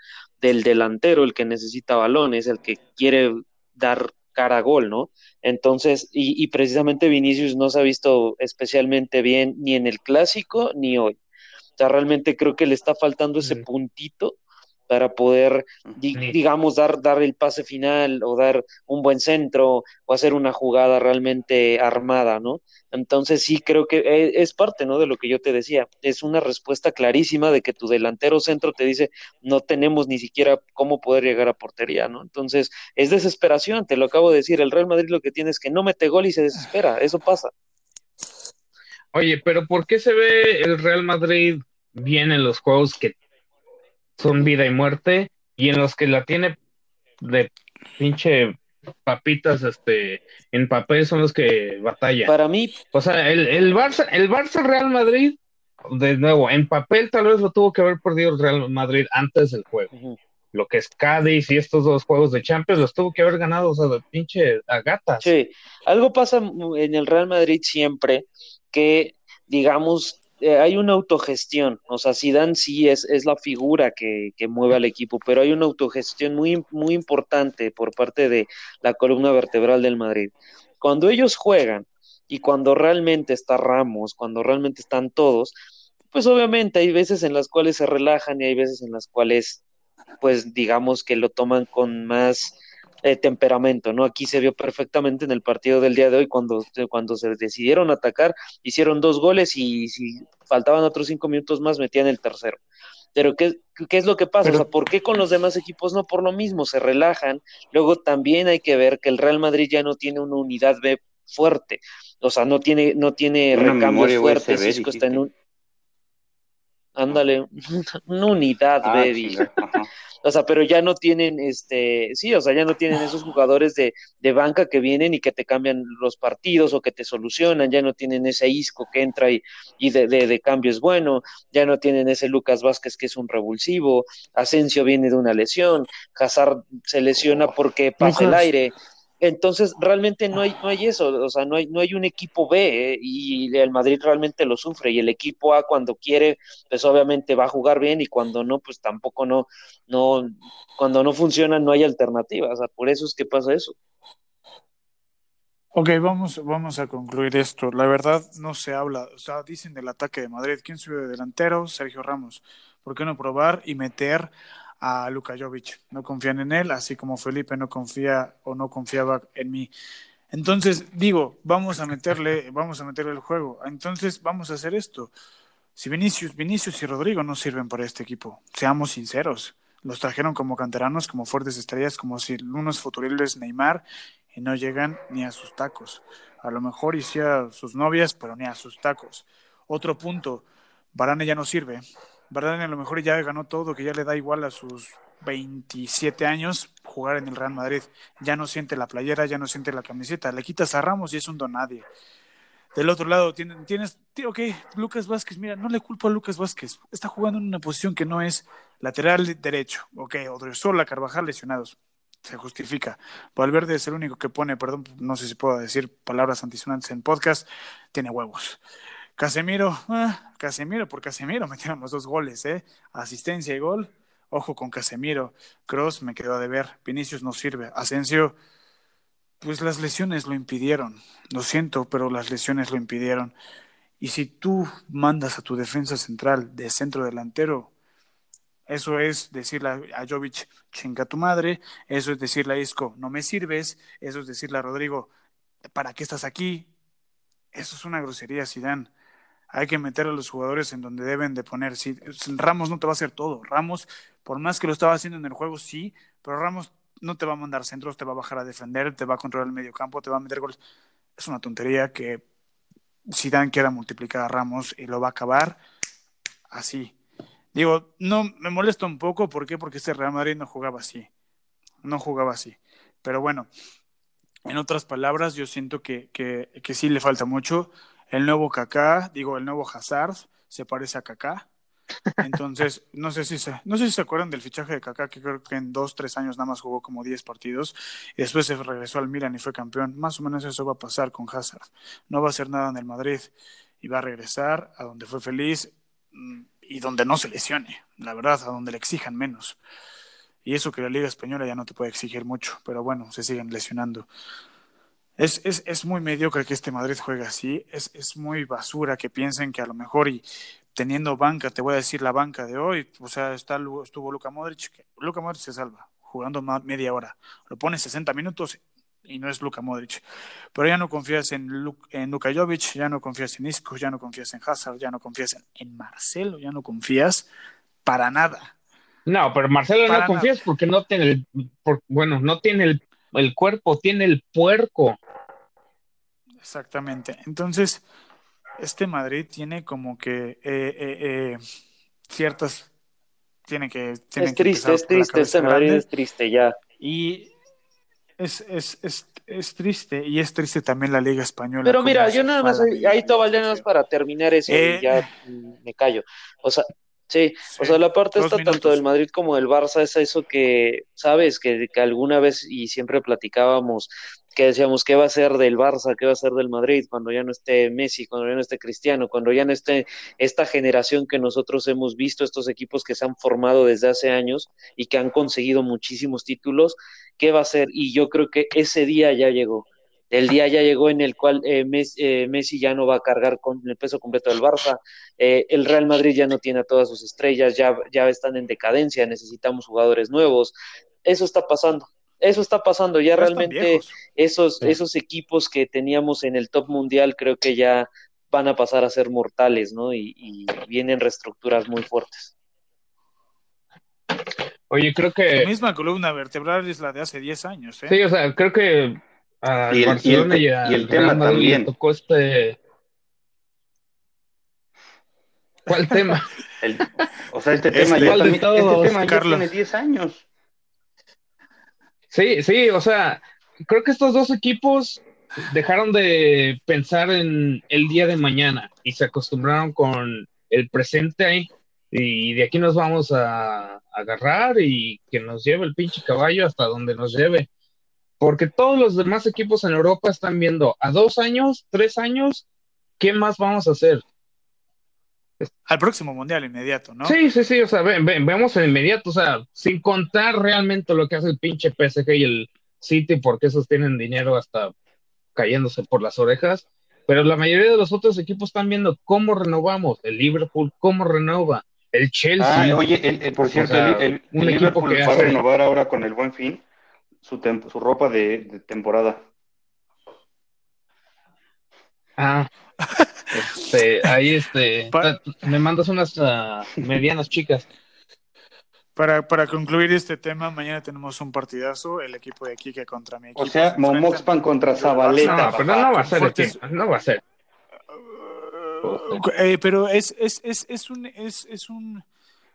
del delantero, el que necesita balones, el que quiere dar cara a gol, ¿no? Entonces, y, y, precisamente Vinicius no se ha visto especialmente bien ni en el clásico ni hoy. O sea, realmente creo que le está faltando ese puntito para poder, digamos, dar, dar el pase final o dar un buen centro o hacer una jugada realmente armada, ¿no? Entonces sí creo que e, es parte, ¿no? De lo que yo te decía. Es una respuesta clarísima de que tu delantero centro te dice, no tenemos ni siquiera cómo poder llegar a portería, ¿no? Entonces es desesperación, te lo acabo de decir. El Real Madrid lo que tiene es que no mete gol y se desespera, eso pasa. Oye, pero ¿por qué se ve el Real Madrid bien en los juegos que son vida y muerte, y en los que la tiene de pinche papitas este en papel son los que batalla. Para mí, o sea, el, el Barça, el Barça Real Madrid, de nuevo, en papel tal vez lo tuvo que haber perdido el Real Madrid antes del juego. Lo que es Cádiz y estos dos juegos de Champions los tuvo que haber ganado, o sea, de pinche a gatas. Sí, algo pasa en el Real Madrid siempre que digamos eh, hay una autogestión, o sea, Zidane sí es, es la figura que, que, mueve al equipo, pero hay una autogestión muy, muy importante por parte de la columna vertebral del Madrid. Cuando ellos juegan y cuando realmente está Ramos, cuando realmente están todos, pues obviamente hay veces en las cuales se relajan y hay veces en las cuales, pues digamos que lo toman con más eh, temperamento, ¿no? Aquí se vio perfectamente en el partido del día de hoy cuando, cuando se decidieron atacar, hicieron dos goles y si faltaban otros cinco minutos más metían el tercero. Pero ¿qué, qué es lo que pasa? O sea, ¿por qué con los demás equipos no? Por lo mismo, se relajan. Luego también hay que ver que el Real Madrid ya no tiene una unidad B fuerte. O sea, no tiene, no tiene recambios fuertes. está en un... Ándale, una unidad ah, B, o sea, pero ya no tienen, este, sí, o sea, ya no tienen esos jugadores de, de banca que vienen y que te cambian los partidos o que te solucionan, ya no tienen ese Isco que entra y, y de, de, de, cambio es bueno, ya no tienen ese Lucas Vázquez que es un revulsivo, Asensio viene de una lesión, Hazard se lesiona porque pasa el aire, entonces, realmente no hay, no hay eso, o sea, no hay, no hay un equipo B ¿eh? y el Madrid realmente lo sufre y el equipo A cuando quiere, pues obviamente va a jugar bien y cuando no, pues tampoco no, no, cuando no funciona no hay alternativa, o sea, por eso es que pasa eso. Ok, vamos, vamos a concluir esto. La verdad no se habla, o sea, dicen del ataque de Madrid, ¿quién sube de delantero? Sergio Ramos. ¿Por qué no probar y meter a Luka Jovic. No confían en él, así como Felipe no confía o no confiaba en mí. Entonces, digo, vamos a meterle, vamos a meterle el juego. Entonces, vamos a hacer esto. Si Vinicius, Vinicius y Rodrigo no sirven para este equipo, seamos sinceros. Los trajeron como canteranos, como fuertes estrellas, como si unos futuribles Neymar y no llegan ni a sus tacos. A lo mejor hiciera sus novias, pero ni a sus tacos. Otro punto, Varane ya no sirve. Varane a lo mejor ya ganó todo, que ya le da igual a sus 27 años jugar en el Real Madrid. Ya no siente la playera, ya no siente la camiseta. Le quitas a Ramos y es un don nadie. Del otro lado tienes, tienes ok, Lucas Vázquez, mira, no le culpo a Lucas Vázquez. Está jugando en una posición que no es lateral derecho. Ok, Odriozola, Carvajal lesionados. Se justifica. Valverde es el único que pone, perdón, no sé si puedo decir palabras antisonantes en podcast, tiene huevos. Casemiro, ah, Casemiro por Casemiro metieron los dos goles, ¿eh? Asistencia y gol. Ojo con Casemiro. Cross me quedó de ver. Vinicius no sirve. Asensio, pues las lesiones lo impidieron. Lo siento, pero las lesiones lo impidieron. Y si tú mandas a tu defensa central de centro delantero, eso es decirle a Jovic, chinga tu madre, eso es decirle a Isco, no me sirves, eso es decirle a Rodrigo, ¿para qué estás aquí? Eso es una grosería, Zidane. Hay que meter a los jugadores en donde deben de poner. Si, Ramos no te va a hacer todo. Ramos, por más que lo estaba haciendo en el juego, sí, pero Ramos no te va a mandar centros, te va a bajar a defender, te va a controlar el medio campo, te va a meter goles. Es una tontería que Zidane quiera multiplicar a Ramos y lo va a acabar así. Digo, no me molesta un poco, ¿por qué? Porque este Real Madrid no jugaba así. No jugaba así. Pero bueno, en otras palabras, yo siento que, que sí le falta mucho. El nuevo Kaká, digo, el nuevo Hazard, se parece a Kaká. Entonces, no sé si se, no sé si se acuerdan del fichaje de Kaká, que creo que en dos, tres años nada más jugó como 10 partidos y después se regresó al Milan y fue campeón. Más o menos eso va a pasar con Hazard. No va a hacer nada en el Madrid y va a regresar a donde fue feliz mm, y donde no se lesione, la verdad, a donde le exijan menos. Y eso que la Liga Española ya no te puede exigir mucho, pero bueno, se siguen lesionando. Es, es, es muy mediocre que este Madrid juegue así, es, es muy basura que piensen que a lo mejor y teniendo banca, te voy a decir la banca de hoy, o sea, está, estuvo Luka Modric, que Luka Modric se salva, jugando media hora, lo pones 60 minutos y no es Luka Modric. Pero ya no confías en, en Luka Jovic, ya no confías en Isco, ya no confías en Hazard, ya no confías en, Marcelo, ya no confías para nada. No, pero Marcelo no confías porque no tiene el, bueno, no tiene el, el, cuerpo, tiene el puerco. Exactamente. Entonces, este Madrid tiene como que eh, eh, eh, ciertas, tiene que... es triste, es triste, este Madrid es triste ya. Y es, es, es, es, triste y es triste también la Liga Española. Pero mira, yo nada más, ahí todo más para terminar eso y ya me callo. O sea, sí, o sea, la parte está tanto del Madrid como del Barça es eso que, sabes, que, que alguna vez y siempre platicábamos que decíamos qué va a ser del Barça, qué va a ser del Madrid cuando ya no esté Messi, cuando ya no esté Cristiano, cuando ya no esté esta generación que nosotros hemos visto, estos equipos que se han formado desde hace años y que han conseguido muchísimos títulos, qué va a ser. Y yo creo que ese día ya llegó. El día ya llegó en el cual eh, eh, Messi, ya no va a cargar con el peso completo del Barça, eh, el Real Madrid ya no tiene a todas sus estrellas, ya, ya están en decadencia, necesitamos jugadores nuevos. Eso está pasando eso está pasando. Ya, realmente esos, esos equipos que teníamos en el top mundial creo que ya van a pasar a ser mortales, ¿no? Y, vienen reestructuras muy fuertes. Oye, creo que... La misma columna vertebral es la de hace 10 años, ¿eh? Sí, o sea, creo que a y el, Barcelona y, el, tema también. tocó este... ¿Cuál tema? o sea, este tema, este, ya también, este tema ya tiene 10 años. Sí, sí, o sea, creo que estos dos equipos dejaron de pensar en el día de mañana y se acostumbraron con el presente y de aquí nos vamos a, agarrar y que nos lleve el pinche caballo hasta donde nos lleve. Porque todos los demás equipos en Europa están viendo a dos años, tres años, ¿qué más vamos a hacer? Al próximo mundial inmediato, ¿no? Sí, sí, sí, o sea, vemos en inmediato, o sea, sin contar realmente lo que hace el pinche PSG y el City, porque esos tienen dinero hasta cayéndose por las orejas, pero la mayoría de los otros equipos están viendo cómo renovamos, el Liverpool, cómo renova, el Chelsea. Ah, oye, por cierto, el, Liverpool va a renovar ahora con el buen fin su, su ropa de temporada. Ah, este, ahí este, me mandas unas uh, medianas chicas. Para, para concluir este tema, mañana tenemos un partidazo, el equipo de Kike contra mi equipo. O sea, Momoxpan contra Zabaleta. No, pero no va a ser, no va a ser. Eh, pero es, es, es, es un, es, es un,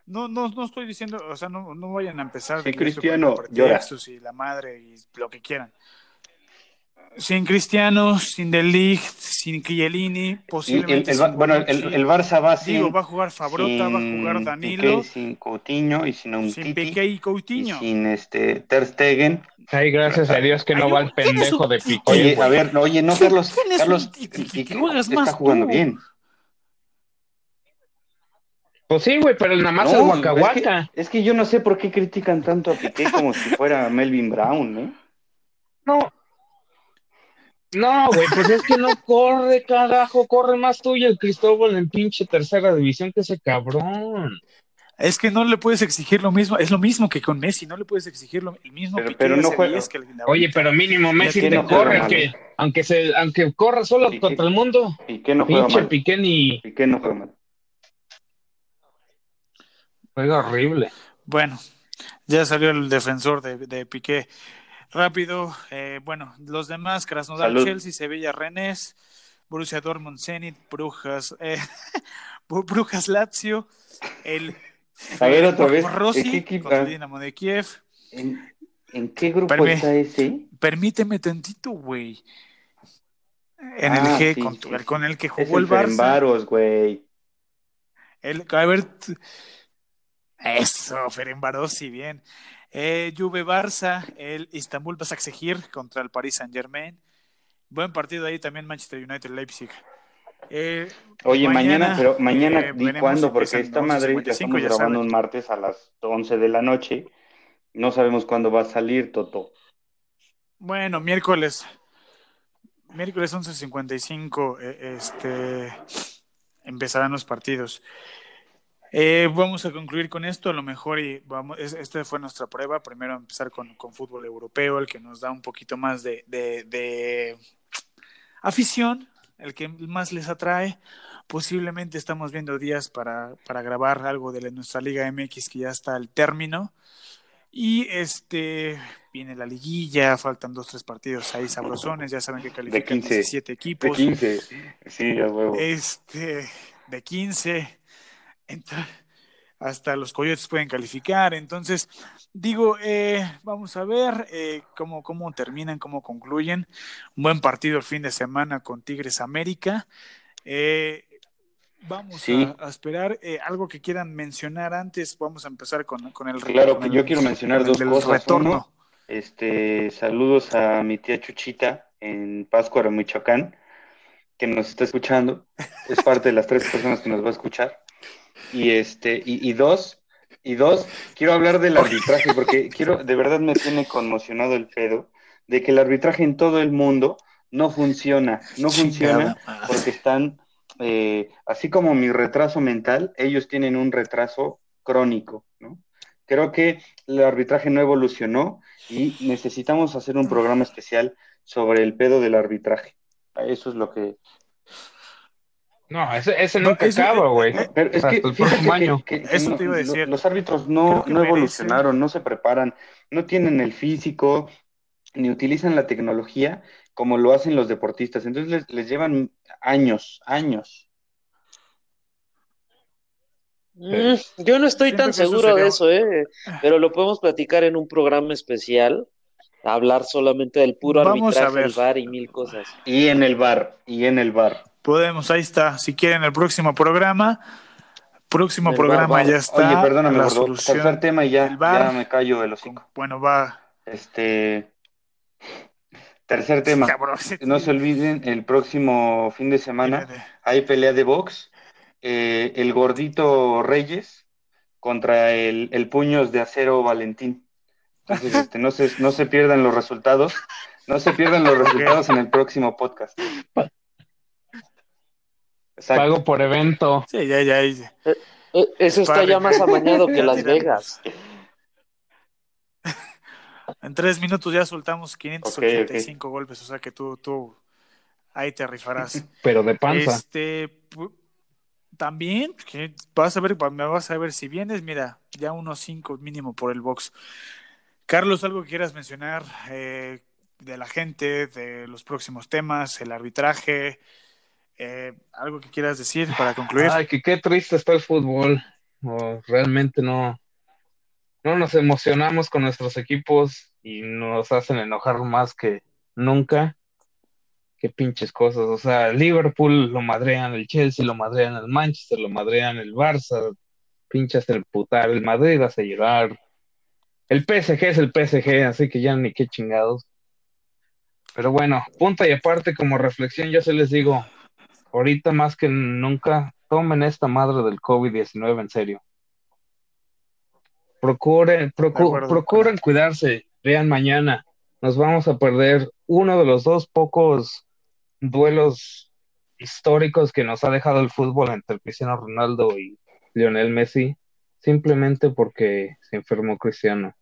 no, no, no estoy diciendo, o sea, no, no vayan a empezar de Cristiano llora. y la madre y lo que quieran. Sin Cristiano, sin Delict, sin Chiellini, posiblemente. El, bueno, el, el, Barça va sin. Digo, va a jugar Fabrota, va a jugar Danilo. sin Coutinho y sin un Sin Piqué y Coutinho. sin este, Ter Stegen. Ay, gracias a Dios que no va el pendejo de Piqué. Oye, a ver, oye, no, Carlos. Carlos, Piqué está jugando bien. Pues sí, güey, pero nada más no, el Es que, es que yo no sé por qué critican tanto a Piqué como si fuera Melvin Brown, ¿eh? No, No, güey, pues es que no corre, carajo, corre más tuyo el Cristóbal en pinche tercera división que ese cabrón. Es que no le puedes exigir lo mismo, es lo mismo que con Messi, no le puedes exigir lo, el mismo Pero- pero no juega. 10 que Oye, pero mínimo Messi te no corre, aunque, aunque se, aunque corra solo contra el mundo. ¿Y qué no juega Pinche mal? Piqué ni ¿Y qué no juega mal? juega horrible. Bueno, ya salió el defensor de, de Piqué. Rápido, eh, bueno, los demás, Krasnodar, Salud. Chelsea, Sevilla, Rennes, Borussia Dortmund, Zenit, Brujas, eh, Brujas, Lazio, el A ver, otra vez, Rossi ¿en qué Ah. Dinamo de Kiev. ¿En, en qué grupo está ese? Permíteme tantito, güey. En Ah, el G, sí, con, sí, el- sí. con el que jugó el el Barça. Ferenbaros, güey. El, a ver, eso, Ferenbarosi, bien. Eh, Juve Barça, el Istanbul Basaksehir contra el Paris Saint Germain. Buen partido ahí también Manchester United Leipzig. Eh, Oye, mañana, Mañana, pero mañana eh, di cuándo, porque esta 11:55, madre la estamos ya grabando un martes a las 11 de la noche. No sabemos cuándo va a salir, Toto. bueno, miércoles. Miércoles 11.55 eh, este, empezarán los partidos. Eh, vamos a concluir con esto, a lo mejor y vamos, es- esta fue nuestra prueba, primero empezar con, con fútbol europeo, el que nos da un poquito más de, de- de afición, el que más les atrae. Posiblemente estamos viendo días para, para grabar algo de la- nuestra Liga MX que ya está al término. Y este viene la liguilla, faltan dos, tres partidos ahí sabrosones, ya saben que califican 15, 17 De equipos 15. Sí, a huevo. este, de 15, hasta los coyotes pueden calificar. Entonces, digo, eh, vamos a ver eh, cómo, cómo terminan, cómo concluyen. Un buen partido el fin de semana con Tigres América. Eh, vamos Sí. a, a esperar. Eh, algo que quieran mencionar antes, vamos a empezar con, con el Claro con que el- yo quiero mencionar dos cosas. retorno. Uno, Este, saludos a mi tía Chuchita en Pátzcuaro, Michoacán, que nos está escuchando. Es parte de las tres personas que nos va a escuchar. Y este, y, y dos, y dos, quiero hablar del arbitraje, porque quiero, de verdad me tiene conmocionado el pedo de que el arbitraje en todo el mundo no funciona, no funciona porque están, eh, así como mi retraso mental, ellos tienen un retraso crónico, ¿no? Creo que el arbitraje no evolucionó y necesitamos hacer un programa especial sobre el pedo del arbitraje. Eso es lo que... No, ese, ese No, nunca eso- acaba, güey. eh, es que, el fíjate próximo que- año. que- que Eso no- te iba a decir. lo- los árbitros no, no evolucionaron, no se preparan, no tienen el físico, ni utilizan la tecnología como lo hacen los deportistas. Entonces les, les llevan años, años. Mm, yo no estoy tan seguro de eso, ¿eh? Pero lo podemos platicar en un programa especial, hablar solamente del puro Vamos a arbitraje, el. VAR y mil cosas. Y en el bar, y en el bar. Podemos, ahí está. Si quieren el próximo programa, próximo programa ya está. Oye, perdóname, la solución Tercer tema y ya, me callo el hocico. Bueno, va. Este, tercer tema. Cabrón. No se olviden, el próximo fin de semana hay pelea de box. Eh, el gordito Reyes contra el, el puños de acero Valentín. Entonces, este, no, se, no se pierdan los resultados. No se pierdan los resultados en el próximo podcast. Exacto. Pago por evento. Sí, ya, ya. ya. Eh, Eso está ya más amañado que Las Vegas. En tres minutos ya soltamos 585 golpes, o sea que tú, tú ahí te rifarás. Pero de panza. Este, también, que vas a ver, me vas a ver si vienes, mira, ya unos cinco mínimo por el box. Carlos, algo que quieras mencionar eh, de la gente, de los próximos temas, el arbitraje, eh, algo que quieras decir para concluir. Ay, que qué triste está el fútbol. No, realmente no, no nos emocionamos con nuestros equipos y nos hacen enojar más que nunca. Qué pinches cosas. O sea, Liverpool lo madrean, el Chelsea lo madrean, el Manchester lo madrean, el Barça, pinches el putar, el Madrid hace llorar. El PSG es el PSG, así que ya ni qué chingados. Pero bueno, punta y aparte como reflexión, yo se les digo, ahorita más que nunca, tomen esta madre del COVID-19 en serio. Procuren, procu- procuren cuidarse. Vean mañana, nos vamos a perder uno de los dos pocos duelos históricos que nos ha dejado el fútbol entre Cristiano Ronaldo y Lionel Messi, simplemente porque se enfermó Cristiano.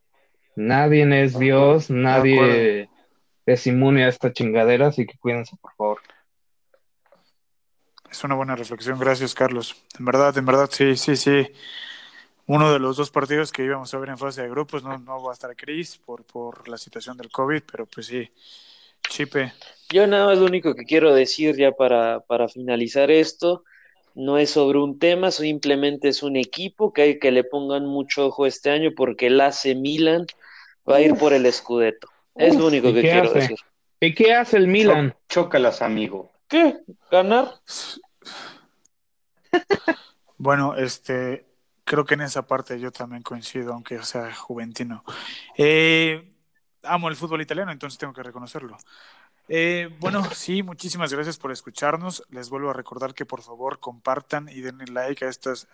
Nadie es Dios, nadie es inmune a esta chingadera, así que cuídense, por favor. Es una buena reflexión, gracias Carlos. En verdad, en verdad, sí, sí, sí. Uno de los dos partidos que íbamos a ver en fase de grupos, no, no va a estar Cris por, por la situación del COVID, pero pues sí, Chipe. Yo nada más lo único que quiero decir ya para, para finalizar esto, no es sobre un tema, simplemente es un equipo que hay que le pongan mucho ojo este año porque el AC Milan va a ir por el Scudetto. Es lo único que quiero decir. ¿Y qué hace el Milan? Chócalas, amigo. ¿Qué? ¿Ganar? Bueno, este, creo que en esa parte yo también coincido, aunque sea juventino. Eh, amo el fútbol italiano, entonces tengo que reconocerlo. Eh, bueno, sí, muchísimas gracias por escucharnos. Les vuelvo a recordar que por favor compartan y denle like a estas